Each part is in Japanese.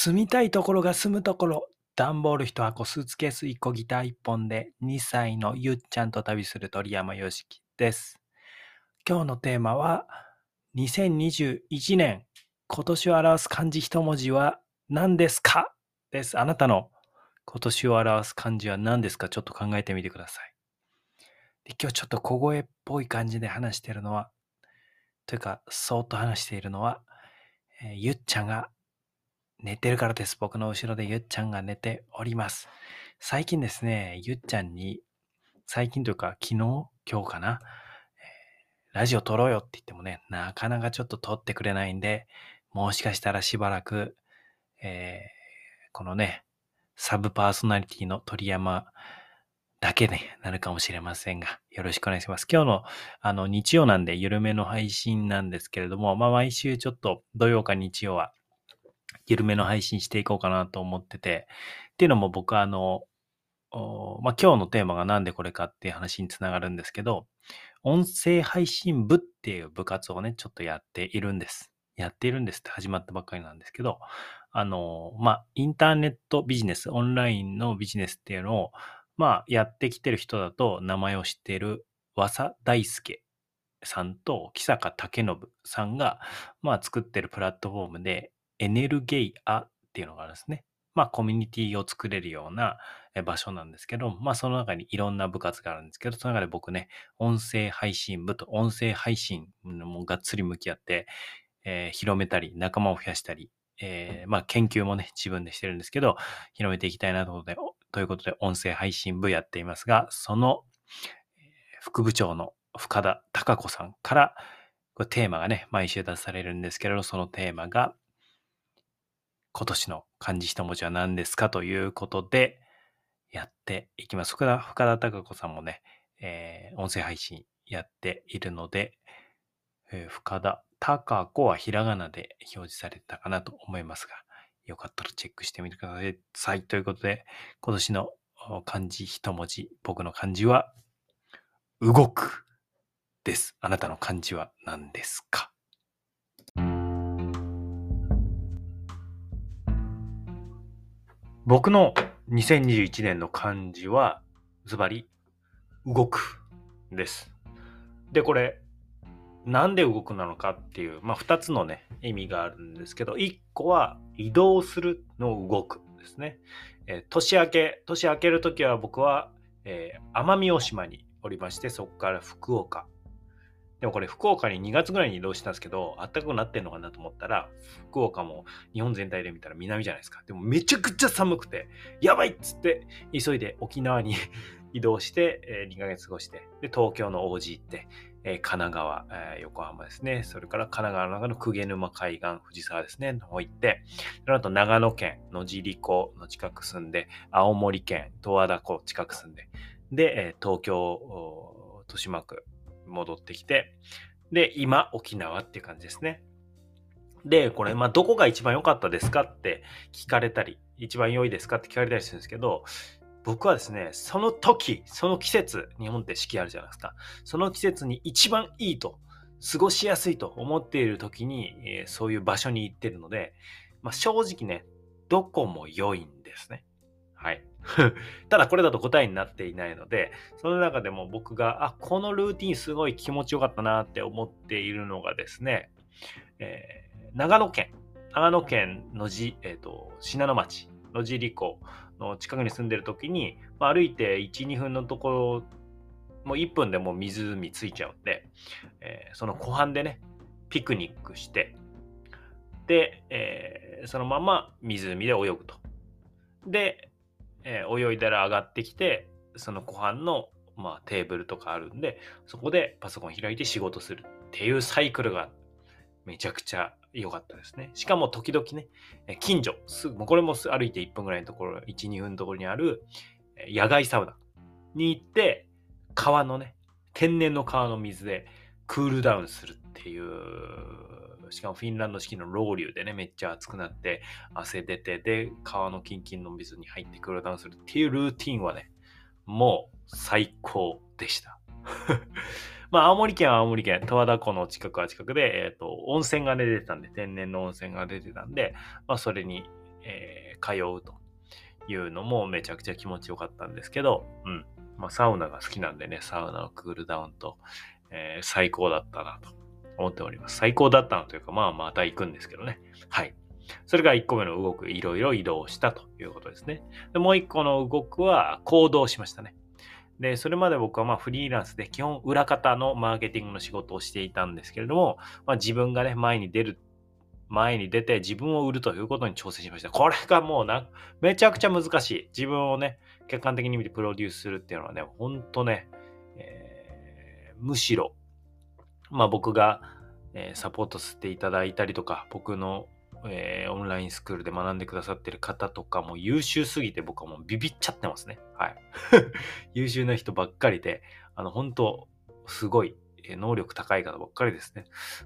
住みたいところが住むところ。段ボール1箱、スーツケース1個、ギター1本で2歳のゆっちゃんと旅する鳥山よしきです。今日のテーマは2021年今年を表す漢字一文字は何ですか？です。あなたの今年を表す漢字は何ですか？ちょっと考えてみてください。で今日ちょっと小声っぽい感じで話してるのは、というか、そーっと話しているのは、えーゆっちゃんが寝てるからです。僕の後ろでゆっちゃんが寝ております。最近ですね、ゆっちゃんに、最近というか昨日、今日かな、えーラジオ撮ろうよって言ってもね、なかなかちょっと撮ってくれないんで、もしかしたらしばらく、えーこのね、サブパーソナリティの鳥山だけになるかもしれませんが、よろしくお願いします。今日のあの日曜なんで緩めの配信なんですけれども、まあ毎週ちょっと土曜か日曜は緩めの配信していこうかなと思ってて、っていうのも僕はあの、まあ、今日のテーマがなんでこれかっていう話につながるんですけど、音声配信部っていう部活をね、ちょっとやっているんです。やっているんですって始まったばっかりなんですけど、あの、まあ、インターネットビジネス、オンラインのビジネスっていうのを、まあ、やってきてる人だと名前を知っている和佐大輔さんと木坂武信さんが、まあ、作ってるプラットフォームで、エネルゲイアっていうのがあるんですね。まあ、コミュニティを作れるようなえ場所なんですけど、まあ、その中にいろんな部活があるんですけど、その中で僕ね、音声配信部と音声配信もがっつり向き合って、えー広めたり、仲間を増やしたり、えーまあ、研究もね、自分でしてるんですけど、広めていきたいなということで、おということで、音声配信部やっていますが、その、えー副部長の深田貴子さんから、これテーマがね、毎週出されるんですけれど、そのテーマが、今年の漢字一文字は何ですかということで、やっていきます。深田、深田貴子さんもね、えー音声配信やっているので、えー深田貴子はひらがなで表示されてたかなと思いますが、よかったらチェックしてみてください。ということで、今年の漢字一文字、僕の漢字は、動くです。あなたの漢字は何ですか？僕の2021年の漢字は、ズバリ、動くです。で、これ、なんで動くなのかっていう、まあ、2つのね、意味があるんですけど、1個は移動するの動くですね。えー年明け、年明けるときは僕は、えー奄美大島におりまして、そこから福岡。でもこれ福岡に2月ぐらいに移動したんですけど、暖かくなってんのかなと思ったら、福岡も日本全体で見たら南じゃないですか。でもめちゃくちゃ寒くて、やばいっつって、急いで沖縄に 移動して、えー2ヶ月過ごして、で、東京の王子行って、えー神奈川、えー横浜ですね。それから神奈川の中の鵠沼海岸、藤沢ですね、の方行って、その後長野県野尻湖の近く住んで、青森県十和田湖近く住んで、で、えー東京、豊島区戻ってきて、で、今、沖縄っていう感じですね。で、これ、まあ、どこが一番良かったですかって聞かれたり、一番良いですかって聞かれたりするんですけど、僕はですね、その時、その季節、日本って四季あるじゃないですか。その季節に一番いいと、過ごしやすいと思っている時に、えーそういう場所に行ってるので、まあ、正直ね、どこも良いんですね。はい。ただこれだと答えになっていないので、その中でも僕が、あ、このルーティンすごい気持ちよかったなって思っているのがですね、えー長野県、長野県のじ、えっ、と、信濃町、野尻湖の近くに住んでる時に、まあ、歩いて1、2分のところ、もう1分でもう湖ついちゃうんで、えーその湖畔でね、ピクニックして、で、えーそのまま湖で泳ぐと。で、えー泳いだら上がってきて、その湖畔の、まあ、テーブルとかあるんで、そこでパソコン開いて仕事するっていうサイクルがめちゃくちゃ良かったですね。しかも時々ね、近所、すぐ、これも歩いて1分ぐらいのところ、1、2分のところにある野外サウナに行って、川のね、天然の川の水でクールダウンするっていう、しかもフィンランド式のロウリュでね、めっちゃ熱くなって、汗出て、で、川のキンキンの水に入ってクールダウンするっていうルーティンはね、もう最高でした。まあ、青森県は青森県、十和田湖の近くは近くで、えっ、と、温泉が出てたんで、天然の温泉が出てたんで、まあ、それにえー、通うというのもめちゃくちゃ気持ちよかったんですけど、うん。まあ、サウナが好きなんでね、サウナのクールダウンと、えー、最高だったなと思っております。最高だったのというか、まあまた行くんですけどね。はい。それが1個目の動く、いろいろ移動したということですね。でもう1個の動くは行動しましたね。で、それまで僕はまあフリーランスで基本裏方のマーケティングの仕事をしていたんですけれども、まあ、自分がね、前に出る、前に出て自分を売るということに挑戦しました。これがもうな、めちゃくちゃ難しい。自分をね、客観的に見てプロデュースするっていうのはね、ほんとね、えー、むしろ、まあ僕が、え、サポートしていただいたりとか、僕のえー、オンラインスクールで学んでくださってる方とかも優秀すぎて僕はもうビビっちゃってますね。はい。優秀な人ばっかりで、あの、本当すごい、能力高い方ばっかりですね。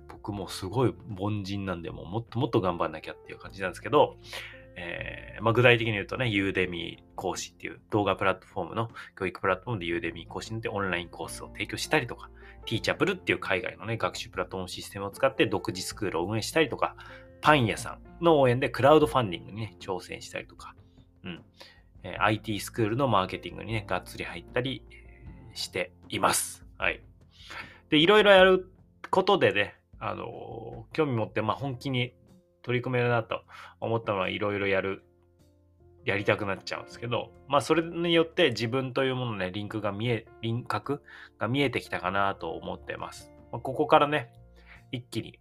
僕もすごい凡人なんで、もうもっともっと頑張んなきゃっていう感じなんですけど、えー、まあ、具体的に言うとね、ユーデミー講師っていう動画プラットフォームの教育プラットフォームでユーデミー講師にてオンラインコースを提供したりとか、ティーチャブルっていう海外のね、学習プラットフォームシステムを使って独自スクールを運営したりとか、パン屋さんの応援でクラウドファンディングにね、挑戦したりとか、うん。え、IT スクールのマーケティングにね、がっつり入ったりしています。はい。で、いろいろやることでね、あの、興味持って、まあ、本気に取り組めるなと思ったのはいろいろやる、やりたくなっちゃうんですけど、まあ、それによって自分というもののね、リンクが見え、輪郭が見えてきたかなと思ってます。まあ、ここからね、一気に、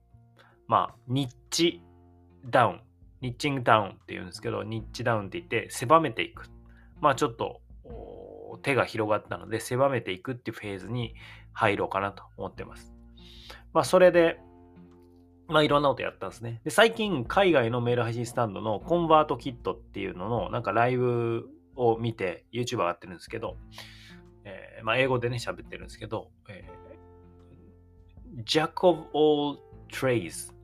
まあ、ニッチダウン、ニッチングダウンって言うんですけど、ニッチダウンって言って狭めていく。まあちょっと手が広がったので狭めていくっていうフェーズに入ろうかなと思ってます。まあそれで、まあいろんなことやったんですね。で、最近海外のメール配信スタンドのコンバートキットっていうののなんかライブを見て YouTube 上がってるんですけど、えー、まあ英語でね喋ってるんですけど、えー、Jack of all trades っ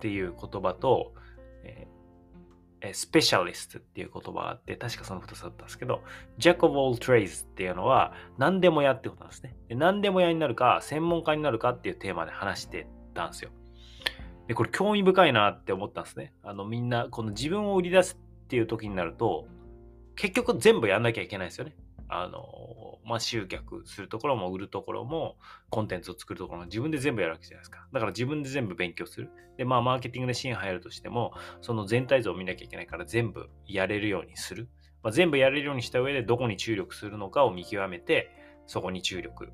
ていう言葉と、えスペシャリストっていう言葉があって、確かその2つだったんですけど、Jack of all trades っていうのは何でもやってことなんですね。で何でもやになるか、専門家になるかっていうテーマで話してたんですよ。で、これ興味深いなって思ったんですね。あのみんな、この自分を売り出すっていう時になると、結局全部やんなきゃいけないですよね。あの、まあ、集客するところも売るところも、コンテンツを作るところも自分で全部やるわけじゃないですか。だから自分で全部勉強する。で、まあ、マーケティングでシーン入るとしても、その全体像を見なきゃいけないから全部やれるようにする。まあ、全部やれるようにした上でどこに注力するのかを見極めて、そこに注力。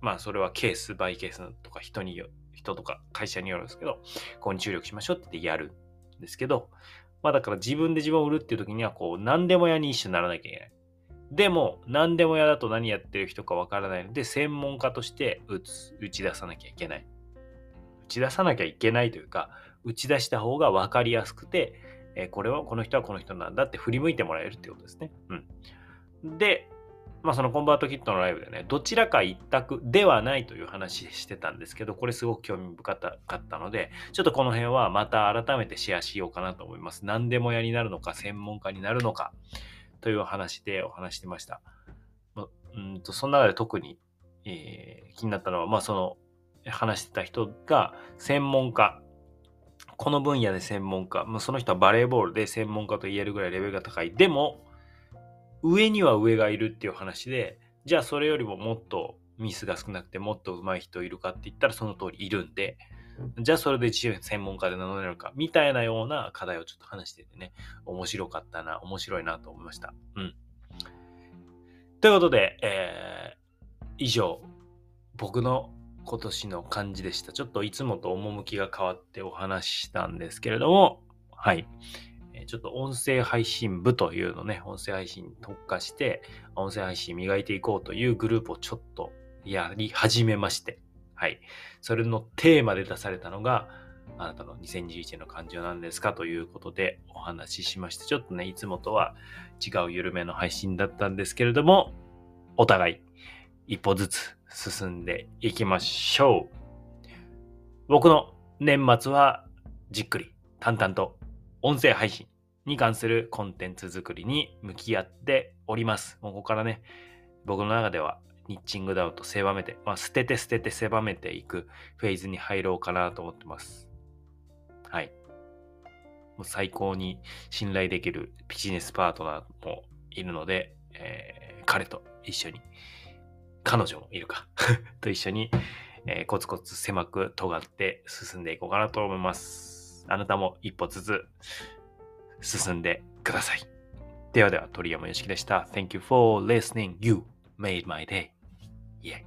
まあ、それはケースバイケースとか人によ人とか会社によるんですけど、ここに注力しましょうって言ってやるんですけど、まあだから自分で自分を売るっていう時には、こう、何でも屋に一緒にならなきゃいけない。でも、何でも嫌だと何やってる人かわからないので、専門家として打つ打ち出さなきゃいけない。打ち出さなきゃいけないというか、打ち出した方が分かりやすくて、え、これは、この人はこの人なんだって振り向いてもらえるってことですね。うん。で、まあそのコンバートキットのライブでね、どちらか一択ではないという話してたんですけど、これすごく興味深かったので、ちょっとこの辺はまた改めてシェアしようかなと思います。何でも屋になるのか、専門家になるのか。という話でお話してました。うんとその中で特に、えー、気になったのは、まあ、その話してた人が専門家、この分野で専門家、まあ、その人はバレーボールで専門家と言えるぐらいレベルが高い。でも、上には上がいるっていう話で、じゃあそれよりももっとミスが少なくてもっと上手い人いるかって言ったらその通りいるんで、じゃあそれで自由専門家で名乗れるか、みたいなような課題をちょっと話しててね、面白かったな、面白いなと思いました。うん。ということで、えー、以上、僕の今年の感じでした。ちょっといつもと趣が変わってお話ししたんですけれども、はい。ちょっと音声配信部というのね、音声配信に特化して、音声配信磨いていこうというグループをちょっとやり始めまして、はい。それのテーマで出されたのが、あなたの2021年の感情なんですかということでお話ししまして、ちょっとね、いつもとは違う緩めの配信だったんですけれども、お互い一歩ずつ進んでいきましょう。僕の年末はじっくり淡々と音声配信に関するコンテンツ作りに向き合っております。ここからね、僕の中ではニッチングダウンと狭めて、まあ、捨てて捨てて狭めていくフェーズに入ろうかなと思ってます。はい。もう最高に信頼できるビジネスパートナーもいるので、えー、彼と一緒に、彼女もいるか と一緒に、えー、コツコツ狭く尖って進んでいこうかなと思います。あなたも一歩ずつ進んでください。ではでは、鳥山よしきでした。Thank you for listening. You made my day. Yeah.